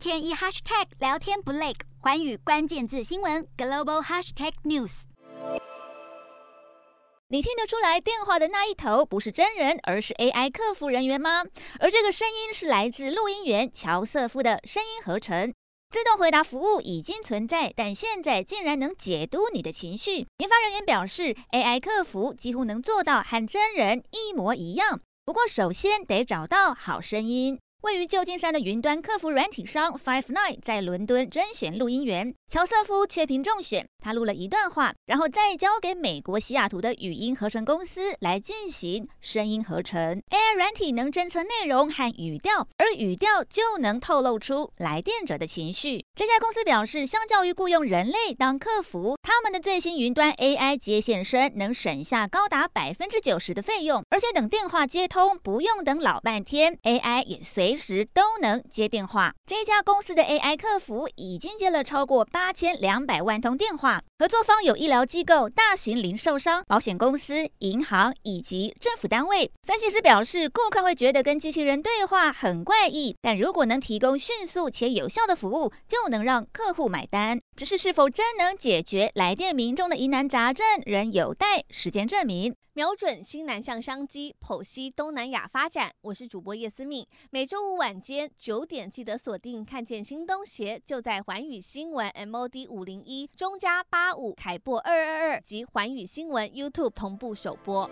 天一 hashtag 聊天不累，寰宇关键字新闻 global hashtag news。你听得出来电话的那一头不是真人，而是 AI 客服人员吗？而这个声音是来自录音员乔瑟夫的声音合成。自动回答服务已经存在，但现在竟然能解读你的情绪。研发人员表示，AI 客服几乎能做到和真人一模一样。不过，首先得找到好声音。位于旧金山的云端客服软体商 Five9 在伦敦甄选录音员，乔瑟夫却评中选。他录了一段话，然后再交给美国西雅图的语音合成公司来进行声音合成。AI 软体能侦测内容和语调，而语调就能透露出来电者的情绪。这家公司表示，相较于雇佣人类当客服，他们的最新云端 AI 接线生能省下高达百分之九十的费用，而且等电话接通不用等老半天，AI 也随。随时都能接电话。这家公司的 AI 客服已经接了超过八千两百万通电话。合作方有医疗机构、大型零售商、保险公司、银行以及政府单位。分析师表示，顾客会觉得跟机器人对话很怪异，但如果能提供迅速且有效的服务，就能让客户买单。只是是否真能解决来电民众的疑难杂症，仍有待时间证明。瞄准新南向商机，剖析东南亚发展。我是主播叶思敏，每周周五晚间九点记得锁定，看见新东协就在环宇新闻 MOD 五零一中加八五凯播二二二及环宇新闻 YouTube 同步首播。